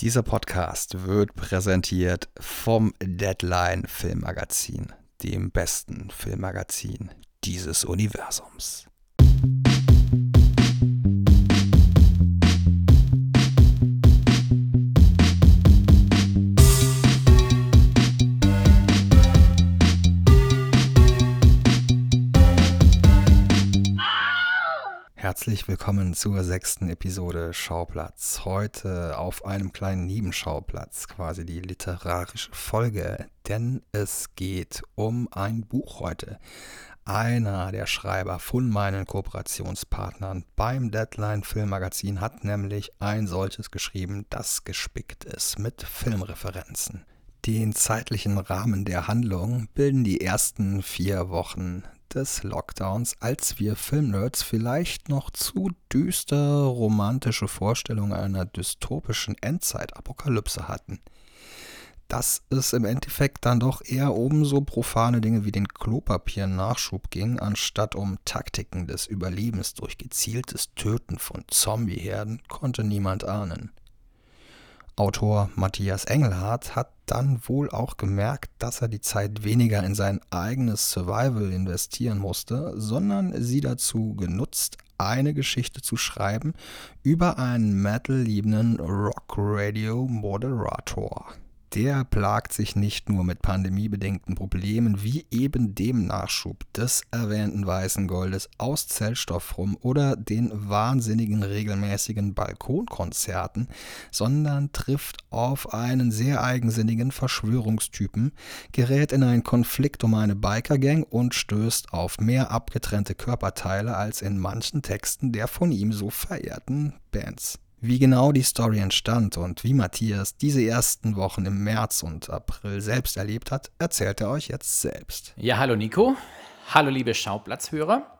Dieser Podcast wird präsentiert vom Deadline Filmmagazin, dem besten Filmmagazin dieses Universums. Herzlich willkommen zur sechsten Episode Schauplatz. Heute auf einem kleinen Nebenschauplatz, quasi die literarische Folge, denn es geht um ein Buch heute. Einer der Schreiber von meinen Kooperationspartnern beim Deadline Filmmagazin hat nämlich ein solches geschrieben, das gespickt ist mit Filmreferenzen. Den zeitlichen Rahmen der Handlung bilden die ersten vier Wochen des Lockdowns, als wir Filmnerds vielleicht noch zu düster romantische Vorstellungen einer dystopischen Endzeitapokalypse hatten. Dass es im Endeffekt dann doch eher um so profane Dinge wie den Klopapier-Nachschub ging, anstatt um Taktiken des Überlebens durch gezieltes Töten von Zombieherden, konnte niemand ahnen. Autor Matthias Engelhardt hat dann wohl auch gemerkt, dass er die Zeit weniger in sein eigenes Survival investieren musste, sondern sie dazu genutzt, eine Geschichte zu schreiben über einen metal-liebenden Rock-Radio-Moderator der plagt sich nicht nur mit pandemiebedingten Problemen wie eben dem Nachschub des erwähnten weißen Goldes aus Zellstoff rum oder den wahnsinnigen regelmäßigen Balkonkonzerten, sondern trifft auf einen sehr eigensinnigen Verschwörungstypen, gerät in einen Konflikt um eine Bikergang und stößt auf mehr abgetrennte Körperteile als in manchen Texten der von ihm so verehrten Bands. Wie genau die Story entstand und wie Matthias diese ersten Wochen im März und April selbst erlebt hat, erzählt er euch jetzt selbst. Ja, hallo Nico. Hallo liebe Schauplatzhörer.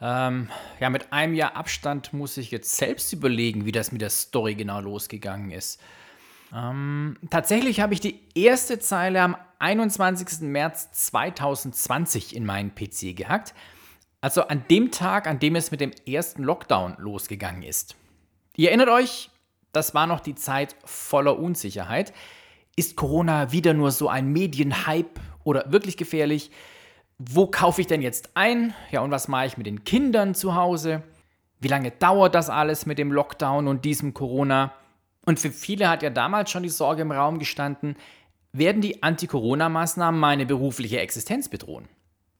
Ähm, ja, mit einem Jahr Abstand muss ich jetzt selbst überlegen, wie das mit der Story genau losgegangen ist. Ähm, tatsächlich habe ich die erste Zeile am 21. März 2020 in meinen PC gehackt. Also an dem Tag, an dem es mit dem ersten Lockdown losgegangen ist. Ihr erinnert euch, das war noch die Zeit voller Unsicherheit. Ist Corona wieder nur so ein Medienhype oder wirklich gefährlich? Wo kaufe ich denn jetzt ein? Ja, und was mache ich mit den Kindern zu Hause? Wie lange dauert das alles mit dem Lockdown und diesem Corona? Und für viele hat ja damals schon die Sorge im Raum gestanden, werden die Anti-Corona-Maßnahmen meine berufliche Existenz bedrohen?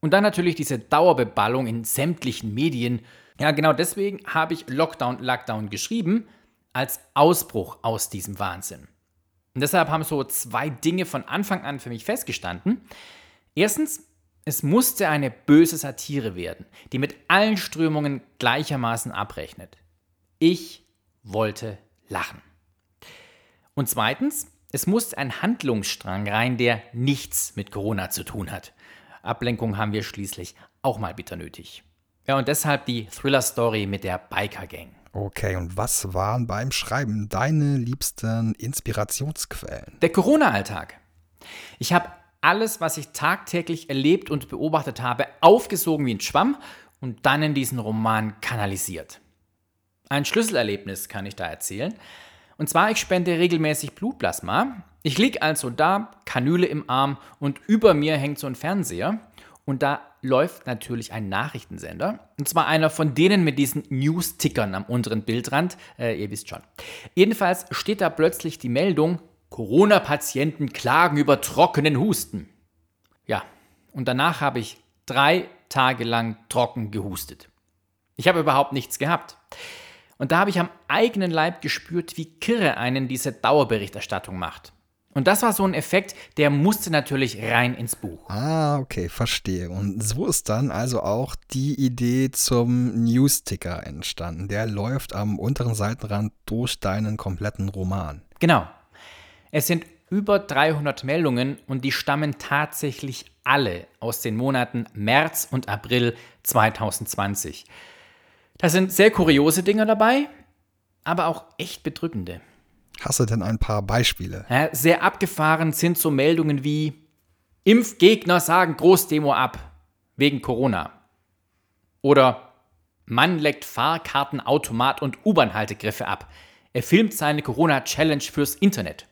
Und dann natürlich diese Dauerbeballung in sämtlichen Medien ja, genau deswegen habe ich Lockdown, Lockdown geschrieben, als Ausbruch aus diesem Wahnsinn. Und deshalb haben so zwei Dinge von Anfang an für mich festgestanden. Erstens, es musste eine böse Satire werden, die mit allen Strömungen gleichermaßen abrechnet. Ich wollte lachen. Und zweitens, es musste ein Handlungsstrang rein, der nichts mit Corona zu tun hat. Ablenkung haben wir schließlich auch mal bitter nötig. Ja, und deshalb die Thriller-Story mit der Biker Gang. Okay, und was waren beim Schreiben deine liebsten Inspirationsquellen? Der Corona-Alltag. Ich habe alles, was ich tagtäglich erlebt und beobachtet habe, aufgesogen wie ein Schwamm und dann in diesen Roman kanalisiert. Ein Schlüsselerlebnis kann ich da erzählen. Und zwar, ich spende regelmäßig Blutplasma. Ich liege also da, Kanüle im Arm und über mir hängt so ein Fernseher. Und da läuft natürlich ein Nachrichtensender. Und zwar einer von denen mit diesen News-Tickern am unteren Bildrand. Äh, ihr wisst schon. Jedenfalls steht da plötzlich die Meldung, Corona-Patienten klagen über trockenen Husten. Ja, und danach habe ich drei Tage lang trocken gehustet. Ich habe überhaupt nichts gehabt. Und da habe ich am eigenen Leib gespürt, wie kirre einen diese Dauerberichterstattung macht. Und das war so ein Effekt, der musste natürlich rein ins Buch. Ah, okay, verstehe. Und so ist dann also auch die Idee zum Newsticker entstanden. Der läuft am unteren Seitenrand durch deinen kompletten Roman. Genau. Es sind über 300 Meldungen und die stammen tatsächlich alle aus den Monaten März und April 2020. Da sind sehr kuriose Dinge dabei, aber auch echt bedrückende. Hast du denn ein paar Beispiele? Ja, sehr abgefahren sind so Meldungen wie Impfgegner sagen Großdemo ab wegen Corona. Oder Mann leckt Fahrkartenautomat und U-Bahn-Haltegriffe ab. Er filmt seine Corona-Challenge fürs Internet.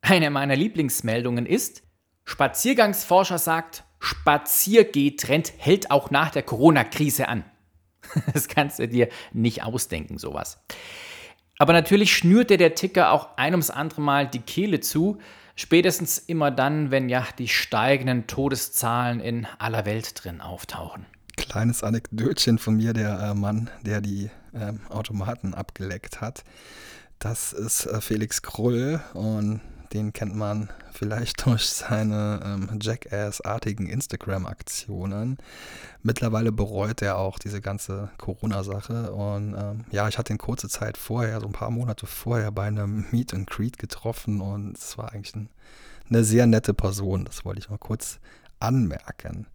Eine meiner Lieblingsmeldungen ist, Spaziergangsforscher sagt, Spaziergehtrend hält auch nach der Corona-Krise an. Das kannst du dir nicht ausdenken, sowas. Aber natürlich schnürte der Ticker auch ein ums andere Mal die Kehle zu, spätestens immer dann, wenn ja die steigenden Todeszahlen in aller Welt drin auftauchen. Kleines Anekdötchen von mir, der äh, Mann, der die äh, Automaten abgeleckt hat. Das ist äh, Felix Krull und den kennt man vielleicht durch seine ähm, Jackass-artigen Instagram-Aktionen. Mittlerweile bereut er auch diese ganze Corona-Sache. Und ähm, ja, ich hatte ihn kurze Zeit vorher, so ein paar Monate vorher, bei einem Meet and Greet getroffen und es war eigentlich ein, eine sehr nette Person. Das wollte ich mal kurz anmerken.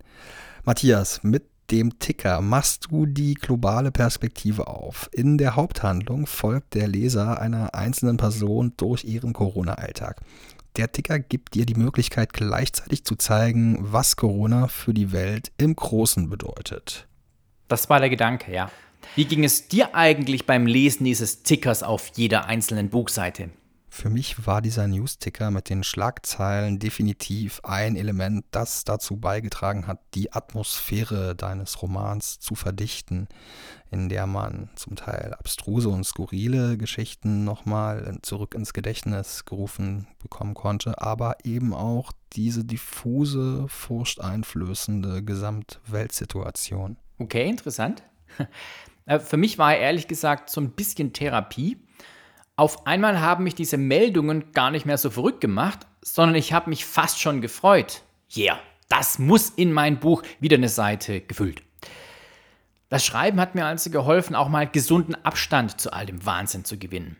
Matthias, mit dem Ticker machst du die globale Perspektive auf. In der Haupthandlung folgt der Leser einer einzelnen Person durch ihren Corona-Alltag. Der Ticker gibt dir die Möglichkeit gleichzeitig zu zeigen, was Corona für die Welt im Großen bedeutet. Das war der Gedanke, ja. Wie ging es dir eigentlich beim Lesen dieses Tickers auf jeder einzelnen Buchseite? Für mich war dieser Newsticker mit den Schlagzeilen definitiv ein Element, das dazu beigetragen hat, die Atmosphäre deines Romans zu verdichten, in der man zum Teil abstruse und skurrile Geschichten nochmal zurück ins Gedächtnis gerufen bekommen konnte, aber eben auch diese diffuse, furchteinflößende Gesamtweltsituation. Okay, interessant. Äh, für mich war er ehrlich gesagt so ein bisschen Therapie auf einmal haben mich diese Meldungen gar nicht mehr so verrückt gemacht, sondern ich habe mich fast schon gefreut. Yeah, das muss in mein Buch wieder eine Seite gefüllt. Das Schreiben hat mir also geholfen, auch mal gesunden Abstand zu all dem Wahnsinn zu gewinnen.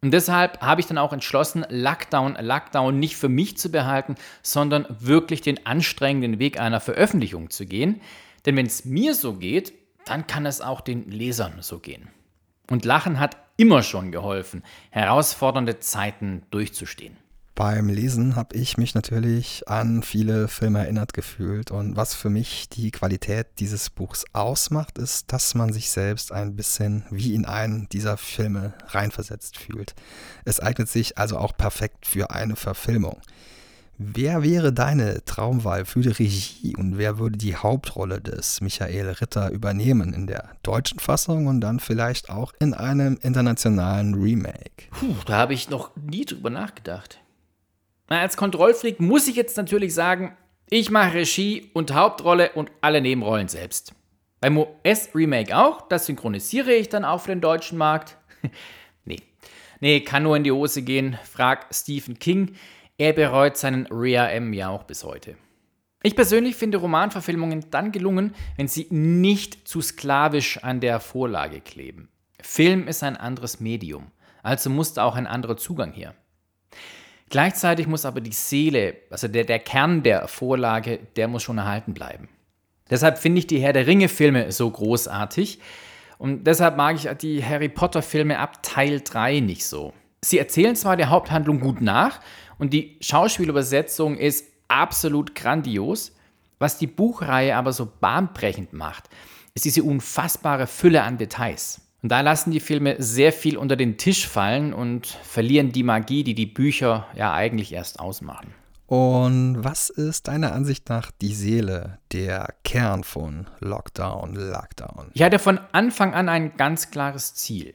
Und deshalb habe ich dann auch entschlossen, Lockdown, Lockdown nicht für mich zu behalten, sondern wirklich den anstrengenden Weg einer Veröffentlichung zu gehen. Denn wenn es mir so geht, dann kann es auch den Lesern so gehen. Und Lachen hat immer schon geholfen, herausfordernde Zeiten durchzustehen. Beim Lesen habe ich mich natürlich an viele Filme erinnert gefühlt und was für mich die Qualität dieses Buchs ausmacht, ist, dass man sich selbst ein bisschen wie in einen dieser Filme reinversetzt fühlt. Es eignet sich also auch perfekt für eine Verfilmung. Wer wäre deine Traumwahl für die Regie und wer würde die Hauptrolle des Michael Ritter übernehmen in der deutschen Fassung und dann vielleicht auch in einem internationalen Remake? Puh, da habe ich noch nie drüber nachgedacht. Na, als Kontrollfreak muss ich jetzt natürlich sagen, ich mache Regie und Hauptrolle und alle Nebenrollen selbst. Beim US-Remake auch, das synchronisiere ich dann auch für den deutschen Markt. nee. Nee, kann nur in die Hose gehen. Frag Stephen King. Er bereut seinen Rhea M ja auch bis heute. Ich persönlich finde Romanverfilmungen dann gelungen, wenn sie nicht zu sklavisch an der Vorlage kleben. Film ist ein anderes Medium, also muss da auch ein anderer Zugang her. Gleichzeitig muss aber die Seele, also der, der Kern der Vorlage, der muss schon erhalten bleiben. Deshalb finde ich die Herr der Ringe-Filme so großartig und deshalb mag ich die Harry Potter-Filme ab Teil 3 nicht so. Sie erzählen zwar der Haupthandlung gut nach und die Schauspielübersetzung ist absolut grandios. Was die Buchreihe aber so bahnbrechend macht, ist diese unfassbare Fülle an Details. Und da lassen die Filme sehr viel unter den Tisch fallen und verlieren die Magie, die die Bücher ja eigentlich erst ausmachen. Und was ist deiner Ansicht nach die Seele, der Kern von Lockdown, Lockdown? Ich hatte von Anfang an ein ganz klares Ziel.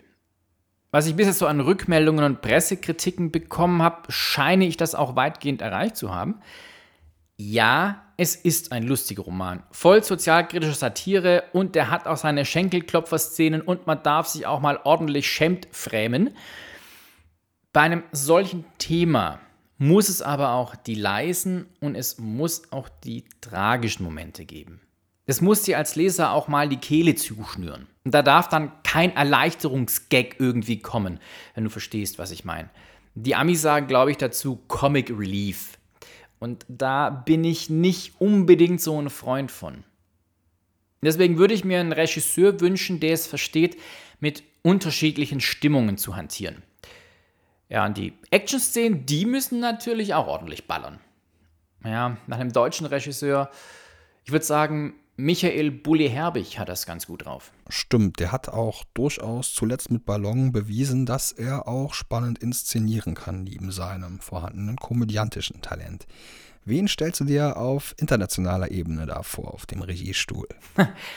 Was ich bisher so an Rückmeldungen und Pressekritiken bekommen habe, scheine ich das auch weitgehend erreicht zu haben. Ja, es ist ein lustiger Roman, voll sozialkritischer Satire und der hat auch seine Schenkelklopfer-Szenen und man darf sich auch mal ordentlich schämt främen. Bei einem solchen Thema muss es aber auch die leisen und es muss auch die tragischen Momente geben. Es muss dir als Leser auch mal die Kehle zuschnüren. Und da darf dann kein Erleichterungsgag irgendwie kommen, wenn du verstehst, was ich meine. Die Amis sagen, glaube ich, dazu Comic Relief. Und da bin ich nicht unbedingt so ein Freund von. Deswegen würde ich mir einen Regisseur wünschen, der es versteht, mit unterschiedlichen Stimmungen zu hantieren. Ja, und die Action-Szenen, die müssen natürlich auch ordentlich ballern. Ja, nach einem deutschen Regisseur, ich würde sagen, Michael Bulli-Herbig hat das ganz gut drauf. Stimmt, der hat auch durchaus zuletzt mit Ballon bewiesen, dass er auch spannend inszenieren kann, neben seinem vorhandenen komödiantischen Talent. Wen stellst du dir auf internationaler Ebene da vor, auf dem Regiestuhl?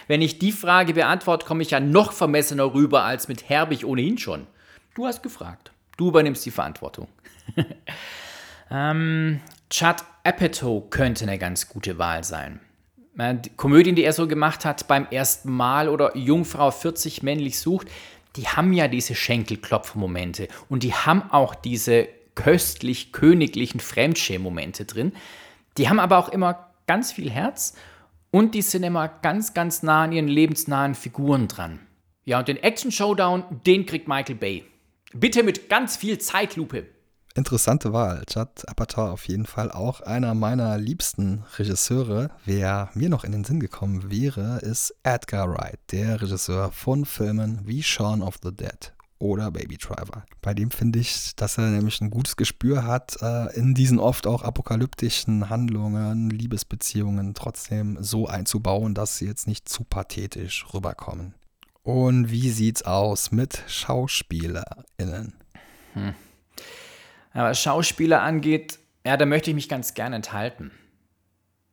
Wenn ich die Frage beantworte, komme ich ja noch vermessener rüber als mit Herbig ohnehin schon. Du hast gefragt. Du übernimmst die Verantwortung. ähm, Chad Apatow könnte eine ganz gute Wahl sein. Die Komödien, die er so gemacht hat beim ersten Mal oder Jungfrau 40 männlich sucht, die haben ja diese Schenkelklopfmomente und die haben auch diese köstlich königlichen Fremdschämen-Momente drin. Die haben aber auch immer ganz viel Herz und die sind immer ganz, ganz nah an ihren lebensnahen Figuren dran. Ja, und den Action-Showdown, den kriegt Michael Bay. Bitte mit ganz viel Zeitlupe. Interessante Wahl. Chad Apatow auf jeden Fall auch einer meiner liebsten Regisseure. Wer mir noch in den Sinn gekommen wäre, ist Edgar Wright, der Regisseur von Filmen wie Shaun of the Dead oder Baby Driver. Bei dem finde ich, dass er nämlich ein gutes Gespür hat, äh, in diesen oft auch apokalyptischen Handlungen, Liebesbeziehungen trotzdem so einzubauen, dass sie jetzt nicht zu pathetisch rüberkommen. Und wie sieht's aus mit SchauspielerInnen? Hm. Was Schauspieler angeht, ja, da möchte ich mich ganz gerne enthalten.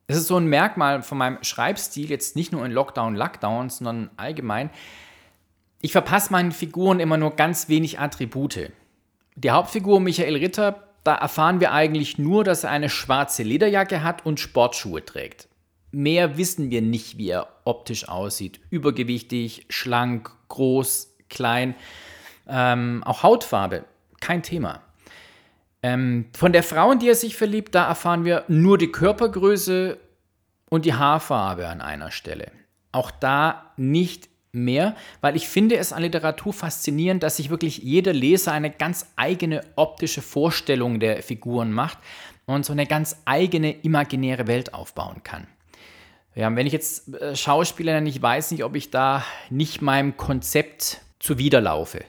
Es ist so ein Merkmal von meinem Schreibstil, jetzt nicht nur in Lockdown, Lockdown, sondern allgemein. Ich verpasse meinen Figuren immer nur ganz wenig Attribute. Die Hauptfigur Michael Ritter, da erfahren wir eigentlich nur, dass er eine schwarze Lederjacke hat und Sportschuhe trägt. Mehr wissen wir nicht, wie er optisch aussieht. Übergewichtig, schlank, groß, klein. Ähm, auch Hautfarbe, kein Thema. Ähm, von der Frau, in die er sich verliebt, da erfahren wir nur die Körpergröße und die Haarfarbe an einer Stelle. Auch da nicht mehr, weil ich finde es an Literatur faszinierend, dass sich wirklich jeder Leser eine ganz eigene optische Vorstellung der Figuren macht und so eine ganz eigene imaginäre Welt aufbauen kann. Ja, wenn ich jetzt äh, Schauspieler nenne, ich weiß nicht, ob ich da nicht meinem Konzept zuwiderlaufe.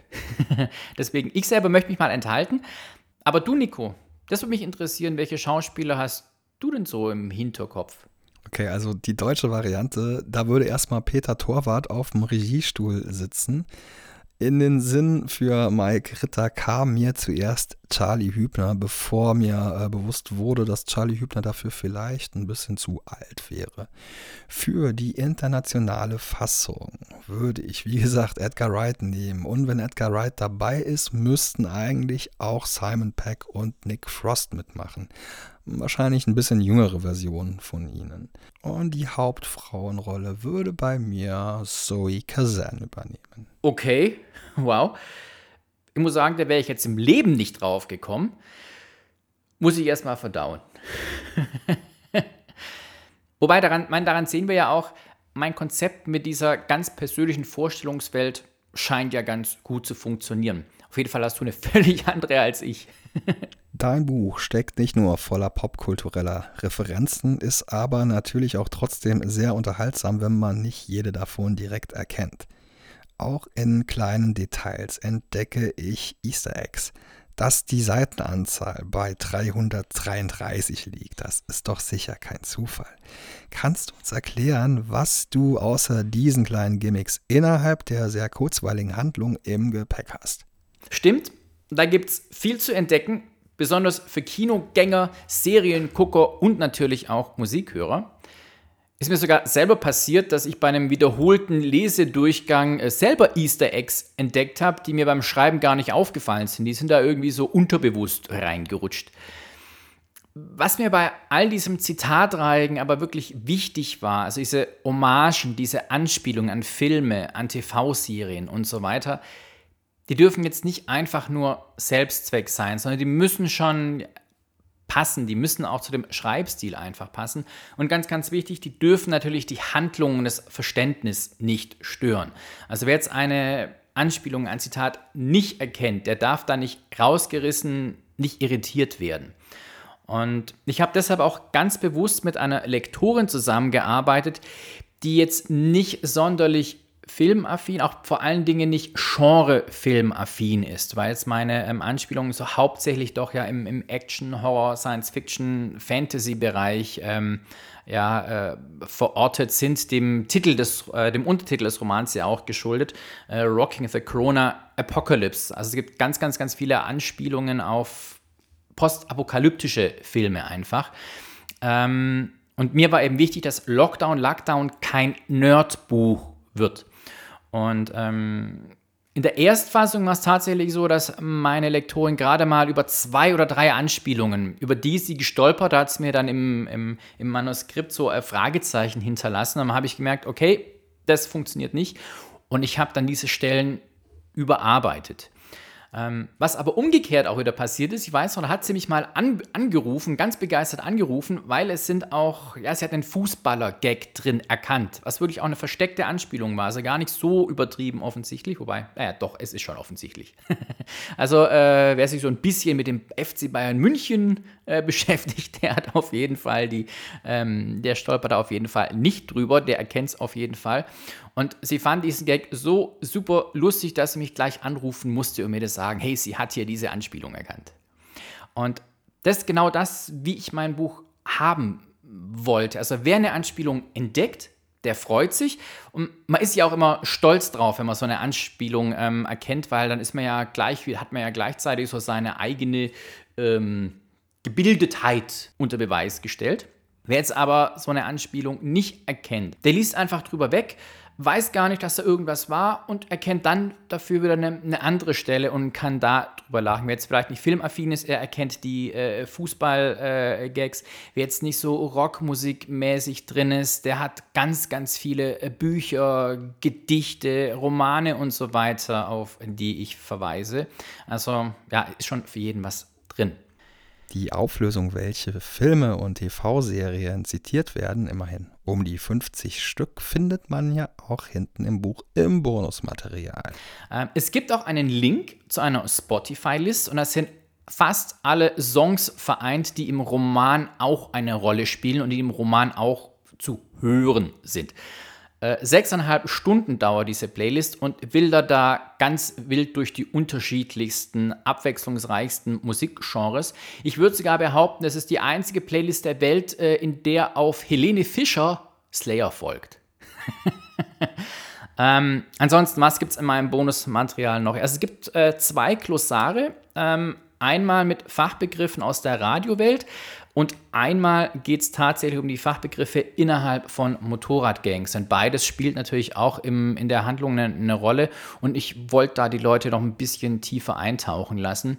Deswegen, ich selber möchte mich mal enthalten. Aber du, Nico, das würde mich interessieren, welche Schauspieler hast du denn so im Hinterkopf? Okay, also die deutsche Variante, da würde erstmal Peter Torwart auf dem Regiestuhl sitzen. In den Sinn für Mike Ritter kam mir zuerst Charlie Hübner, bevor mir äh, bewusst wurde, dass Charlie Hübner dafür vielleicht ein bisschen zu alt wäre. Für die internationale Fassung würde ich, wie gesagt, Edgar Wright nehmen. Und wenn Edgar Wright dabei ist, müssten eigentlich auch Simon Peck und Nick Frost mitmachen wahrscheinlich ein bisschen jüngere Version von ihnen. Und die Hauptfrauenrolle würde bei mir Zoe Kazan übernehmen. Okay, wow. Ich muss sagen, da wäre ich jetzt im Leben nicht drauf gekommen. Muss ich erstmal verdauen. Wobei, daran, mein, daran sehen wir ja auch, mein Konzept mit dieser ganz persönlichen Vorstellungswelt scheint ja ganz gut zu funktionieren. Auf jeden Fall hast du eine völlig andere als ich. Dein Buch steckt nicht nur voller popkultureller Referenzen, ist aber natürlich auch trotzdem sehr unterhaltsam, wenn man nicht jede davon direkt erkennt. Auch in kleinen Details entdecke ich Easter Eggs. Dass die Seitenanzahl bei 333 liegt, das ist doch sicher kein Zufall. Kannst du uns erklären, was du außer diesen kleinen Gimmicks innerhalb der sehr kurzweiligen Handlung im Gepäck hast? Stimmt, da gibt es viel zu entdecken besonders für Kinogänger, Seriengucker und natürlich auch Musikhörer. Ist mir sogar selber passiert, dass ich bei einem wiederholten Lesedurchgang äh, selber Easter Eggs entdeckt habe, die mir beim Schreiben gar nicht aufgefallen sind. Die sind da irgendwie so unterbewusst reingerutscht. Was mir bei all diesem Zitatreigen aber wirklich wichtig war, also diese Hommagen, diese Anspielungen an Filme, an TV-Serien und so weiter, die dürfen jetzt nicht einfach nur Selbstzweck sein, sondern die müssen schon passen, die müssen auch zu dem Schreibstil einfach passen. Und ganz, ganz wichtig, die dürfen natürlich die Handlung und das Verständnis nicht stören. Also wer jetzt eine Anspielung, ein Zitat nicht erkennt, der darf da nicht rausgerissen, nicht irritiert werden. Und ich habe deshalb auch ganz bewusst mit einer Lektorin zusammengearbeitet, die jetzt nicht sonderlich filmaffin, auch vor allen Dingen nicht Genre-filmaffin ist, weil jetzt meine ähm, Anspielungen so hauptsächlich doch ja im, im Action, Horror, Science-Fiction, Fantasy-Bereich ähm, ja, äh, verortet sind, dem Titel des, äh, dem Untertitel des Romans ja auch geschuldet, äh, Rocking the Corona Apocalypse. Also es gibt ganz, ganz, ganz viele Anspielungen auf postapokalyptische Filme einfach. Ähm, und mir war eben wichtig, dass Lockdown, Lockdown kein Nerdbuch wird. Und ähm, in der Erstfassung war es tatsächlich so, dass meine Lektorin gerade mal über zwei oder drei Anspielungen, über die sie gestolpert hat, es mir dann im, im, im Manuskript so ein Fragezeichen hinterlassen. Dann habe ich gemerkt, okay, das funktioniert nicht. Und ich habe dann diese Stellen überarbeitet. Ähm, was aber umgekehrt auch wieder passiert ist, ich weiß noch, da hat sie mich mal an, angerufen, ganz begeistert angerufen, weil es sind auch, ja, sie hat einen Fußballer-Gag drin erkannt, was wirklich auch eine versteckte Anspielung war, also gar nicht so übertrieben offensichtlich, wobei, naja, doch, es ist schon offensichtlich. also, äh, wer sich so ein bisschen mit dem FC Bayern München äh, beschäftigt, der hat auf jeden Fall die, ähm, der stolpert da auf jeden Fall nicht drüber, der erkennt es auf jeden Fall. Und sie fand diesen Gag so super lustig, dass sie mich gleich anrufen musste und mir das sagen, hey, sie hat hier diese Anspielung erkannt. Und das ist genau das, wie ich mein Buch haben wollte. Also wer eine Anspielung entdeckt, der freut sich. Und man ist ja auch immer stolz drauf, wenn man so eine Anspielung ähm, erkennt, weil dann ist man ja gleich, hat man ja gleichzeitig so seine eigene ähm, Gebildetheit unter Beweis gestellt. Wer jetzt aber so eine Anspielung nicht erkennt, der liest einfach drüber weg, weiß gar nicht, dass da irgendwas war und erkennt dann dafür wieder eine, eine andere Stelle und kann da drüber lachen. Wer jetzt vielleicht nicht filmaffin ist, er erkennt die äh, Fußball-Gags. Äh, Wer jetzt nicht so Rockmusikmäßig drin ist, der hat ganz, ganz viele äh, Bücher, Gedichte, Romane und so weiter, auf die ich verweise. Also ja, ist schon für jeden was drin die Auflösung, welche Filme und TV-Serien zitiert werden, immerhin um die 50 Stück, findet man ja auch hinten im Buch im Bonusmaterial. Ähm, es gibt auch einen Link zu einer Spotify-List und das sind fast alle Songs vereint, die im Roman auch eine Rolle spielen und die im Roman auch zu hören sind. Äh, sechseinhalb Stunden dauert diese Playlist und wilder da ganz wild durch die unterschiedlichsten, abwechslungsreichsten Musikgenres. Ich würde sogar behaupten, es ist die einzige Playlist der Welt, äh, in der auf Helene Fischer Slayer folgt. ähm, ansonsten, was gibt es in meinem Bonusmaterial noch? Also es gibt äh, zwei Glossare. Ähm, einmal mit Fachbegriffen aus der Radiowelt und einmal geht es tatsächlich um die Fachbegriffe innerhalb von Motorradgangs. Denn beides spielt natürlich auch im, in der Handlung eine, eine Rolle. Und ich wollte da die Leute noch ein bisschen tiefer eintauchen lassen.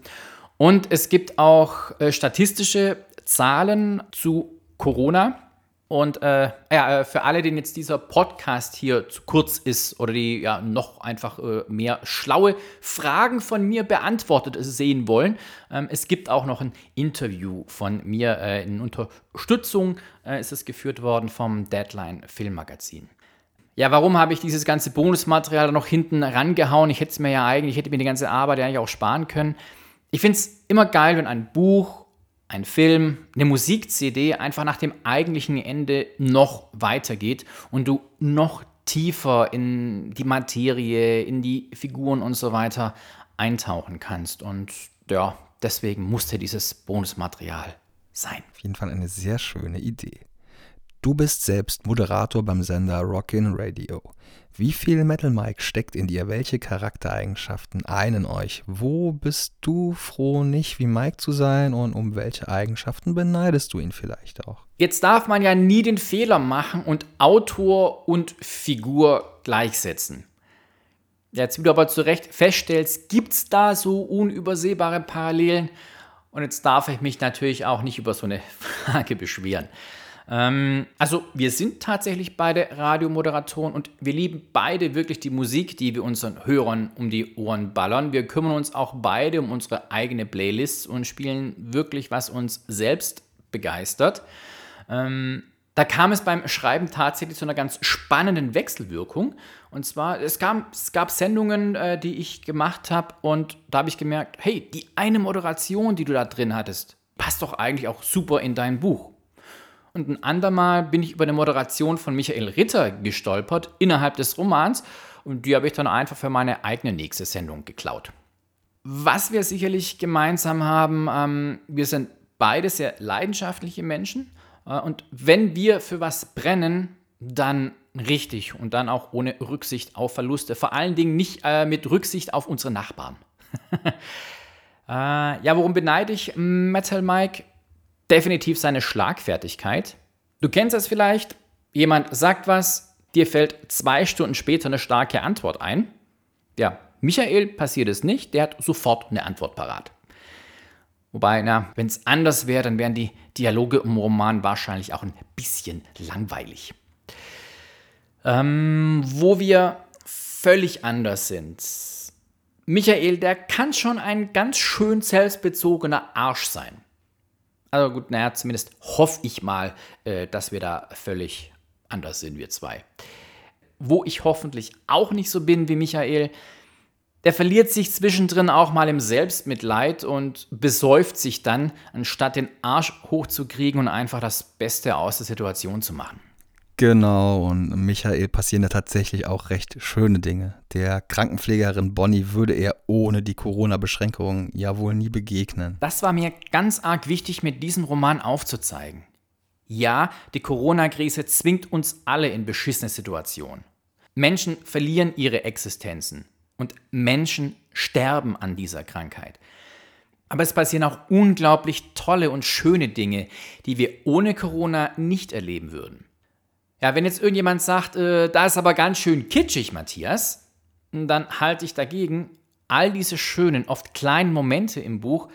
Und es gibt auch äh, statistische Zahlen zu Corona. Und äh, ja, äh, für alle, denen jetzt dieser Podcast hier zu kurz ist oder die ja noch einfach äh, mehr schlaue Fragen von mir beantwortet sehen wollen, ähm, es gibt auch noch ein Interview von mir äh, in Unterstützung äh, ist es geführt worden vom Deadline Filmmagazin. Ja, warum habe ich dieses ganze Bonusmaterial noch hinten rangehauen? Ich hätte es mir ja eigentlich, ich hätte mir die ganze Arbeit ja eigentlich auch sparen können. Ich finde es immer geil, wenn ein Buch ein Film, eine Musik-CD einfach nach dem eigentlichen Ende noch weitergeht und du noch tiefer in die Materie, in die Figuren und so weiter eintauchen kannst. Und ja, deswegen musste dieses Bonusmaterial sein. Auf jeden Fall eine sehr schöne Idee. Du bist selbst Moderator beim Sender Rockin' Radio. Wie viel Metal Mike steckt in dir? Welche Charaktereigenschaften einen euch? Wo bist du froh, nicht wie Mike zu sein und um welche Eigenschaften beneidest du ihn vielleicht auch? Jetzt darf man ja nie den Fehler machen und Autor und Figur gleichsetzen. Jetzt, wie du aber zu Recht feststellst, gibt es da so unübersehbare Parallelen. Und jetzt darf ich mich natürlich auch nicht über so eine Frage beschweren. Ähm, also wir sind tatsächlich beide Radiomoderatoren und wir lieben beide wirklich die Musik, die wir unseren Hörern um die Ohren ballern. Wir kümmern uns auch beide um unsere eigene Playlist und spielen wirklich, was uns selbst begeistert. Ähm, da kam es beim Schreiben tatsächlich zu einer ganz spannenden Wechselwirkung. Und zwar, es, kam, es gab Sendungen, äh, die ich gemacht habe und da habe ich gemerkt, hey, die eine Moderation, die du da drin hattest, passt doch eigentlich auch super in dein Buch. Und ein andermal bin ich über eine Moderation von Michael Ritter gestolpert innerhalb des Romans. und die habe ich dann einfach für meine eigene nächste Sendung geklaut. Was wir sicherlich gemeinsam haben, ähm, wir sind beide sehr leidenschaftliche Menschen äh, und wenn wir für was brennen, dann richtig und dann auch ohne Rücksicht auf Verluste. Vor allen Dingen nicht äh, mit Rücksicht auf unsere Nachbarn. äh, ja, worum beneide ich Metal Mike? Definitiv seine Schlagfertigkeit. Du kennst es vielleicht, jemand sagt was, dir fällt zwei Stunden später eine starke Antwort ein. Ja, Michael passiert es nicht, der hat sofort eine Antwort parat. Wobei, na, wenn es anders wäre, dann wären die Dialoge im Roman wahrscheinlich auch ein bisschen langweilig. Ähm, wo wir völlig anders sind. Michael, der kann schon ein ganz schön selbstbezogener Arsch sein. Also gut, naja, zumindest hoffe ich mal, äh, dass wir da völlig anders sind, wir zwei. Wo ich hoffentlich auch nicht so bin wie Michael, der verliert sich zwischendrin auch mal im Selbstmitleid und besäuft sich dann, anstatt den Arsch hochzukriegen und einfach das Beste aus der Situation zu machen. Genau, und Michael passieren da tatsächlich auch recht schöne Dinge. Der Krankenpflegerin Bonnie würde er ohne die Corona-Beschränkungen ja wohl nie begegnen. Das war mir ganz arg wichtig, mit diesem Roman aufzuzeigen. Ja, die Corona-Krise zwingt uns alle in beschissene Situationen. Menschen verlieren ihre Existenzen und Menschen sterben an dieser Krankheit. Aber es passieren auch unglaublich tolle und schöne Dinge, die wir ohne Corona nicht erleben würden. Ja, wenn jetzt irgendjemand sagt, äh, da ist aber ganz schön kitschig, Matthias, dann halte ich dagegen, all diese schönen, oft kleinen Momente im Buch,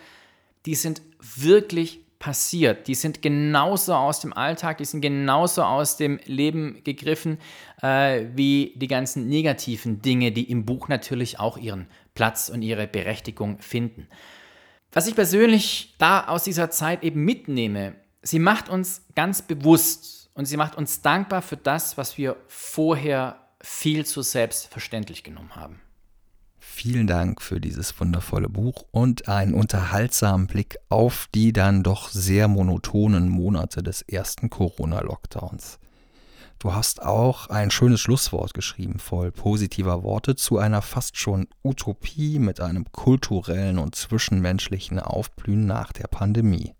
die sind wirklich passiert. Die sind genauso aus dem Alltag, die sind genauso aus dem Leben gegriffen, äh, wie die ganzen negativen Dinge, die im Buch natürlich auch ihren Platz und ihre Berechtigung finden. Was ich persönlich da aus dieser Zeit eben mitnehme, sie macht uns ganz bewusst, und sie macht uns dankbar für das, was wir vorher viel zu selbstverständlich genommen haben. Vielen Dank für dieses wundervolle Buch und einen unterhaltsamen Blick auf die dann doch sehr monotonen Monate des ersten Corona-Lockdowns. Du hast auch ein schönes Schlusswort geschrieben, voll positiver Worte zu einer fast schon Utopie mit einem kulturellen und zwischenmenschlichen Aufblühen nach der Pandemie.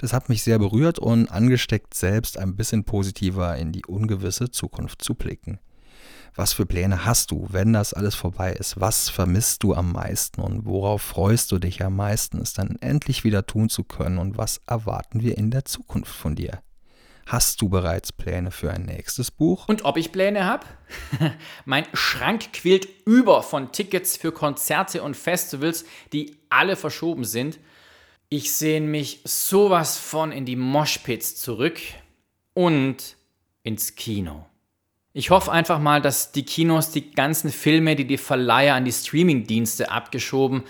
Das hat mich sehr berührt und angesteckt, selbst ein bisschen positiver in die ungewisse Zukunft zu blicken. Was für Pläne hast du, wenn das alles vorbei ist? Was vermisst du am meisten und worauf freust du dich am meisten, es dann endlich wieder tun zu können und was erwarten wir in der Zukunft von dir? Hast du bereits Pläne für ein nächstes Buch? Und ob ich Pläne habe? mein Schrank quillt über von Tickets für Konzerte und Festivals, die alle verschoben sind. Ich sehne mich sowas von in die Moshpits zurück und ins Kino. Ich hoffe einfach mal, dass die Kinos die ganzen Filme, die die Verleiher an die Streamingdienste abgeschoben,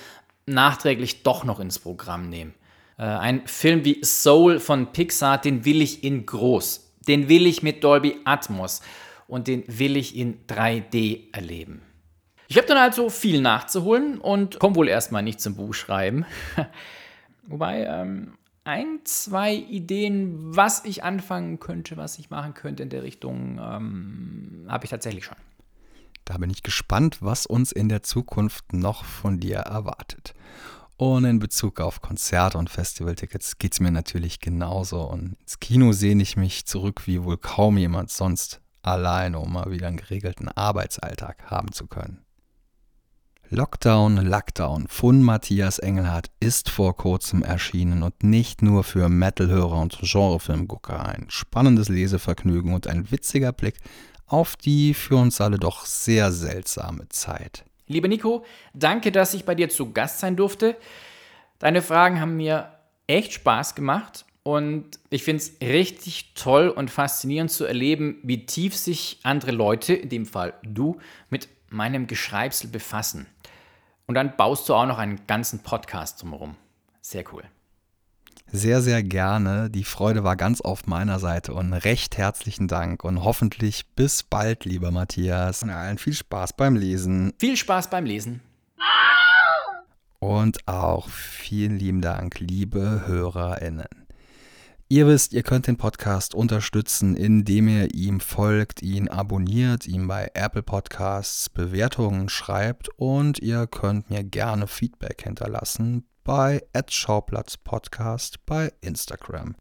nachträglich doch noch ins Programm nehmen. Äh, ein Film wie Soul von Pixar, den will ich in groß. Den will ich mit Dolby Atmos und den will ich in 3D erleben. Ich habe dann also viel nachzuholen und komme wohl erstmal nicht zum Buchschreiben. Wobei, ähm, ein, zwei Ideen, was ich anfangen könnte, was ich machen könnte in der Richtung, ähm, habe ich tatsächlich schon. Da bin ich gespannt, was uns in der Zukunft noch von dir erwartet. Und in Bezug auf Konzerte und Festivaltickets geht es mir natürlich genauso. Und ins Kino sehne ich mich zurück wie wohl kaum jemand sonst, alleine, um mal wieder einen geregelten Arbeitsalltag haben zu können. Lockdown, Lockdown von Matthias Engelhardt ist vor kurzem erschienen und nicht nur für Metalhörer und Genrefilmgucker ein spannendes Lesevergnügen und ein witziger Blick auf die für uns alle doch sehr seltsame Zeit. Liebe Nico, danke, dass ich bei dir zu Gast sein durfte. Deine Fragen haben mir echt Spaß gemacht und ich finde es richtig toll und faszinierend zu erleben, wie tief sich andere Leute, in dem Fall du, mit meinem Geschreibsel befassen. Und dann baust du auch noch einen ganzen Podcast drumherum. Sehr cool. Sehr, sehr gerne. Die Freude war ganz auf meiner Seite und recht herzlichen Dank und hoffentlich bis bald, lieber Matthias. Und allen viel Spaß beim Lesen. Viel Spaß beim Lesen. Und auch vielen lieben Dank, liebe HörerInnen. Ihr wisst, ihr könnt den Podcast unterstützen, indem ihr ihm folgt, ihn abonniert, ihm bei Apple Podcasts Bewertungen schreibt und ihr könnt mir gerne Feedback hinterlassen bei Schauplatz Podcast bei Instagram.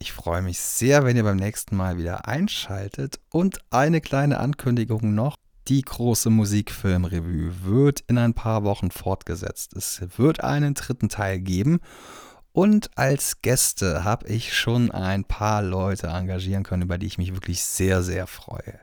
Ich freue mich sehr, wenn ihr beim nächsten Mal wieder einschaltet und eine kleine Ankündigung noch. Die große Musikfilmrevue wird in ein paar Wochen fortgesetzt. Es wird einen dritten Teil geben und als Gäste habe ich schon ein paar Leute engagieren können, über die ich mich wirklich sehr, sehr freue.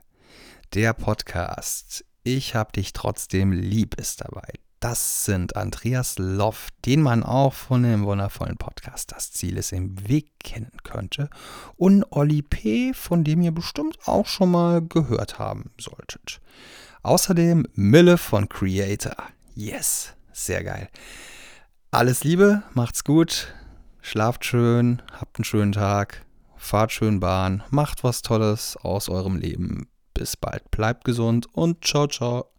Der Podcast Ich hab dich trotzdem lieb ist dabei. Das sind Andreas Loff, den man auch von dem wundervollen Podcast Das Ziel ist im Weg kennen könnte. Und Olli P., von dem ihr bestimmt auch schon mal gehört haben solltet. Außerdem Mille von Creator. Yes, sehr geil. Alles Liebe, macht's gut. Schlaft schön, habt einen schönen Tag, fahrt schön Bahn, macht was Tolles aus eurem Leben. Bis bald, bleibt gesund und ciao, ciao.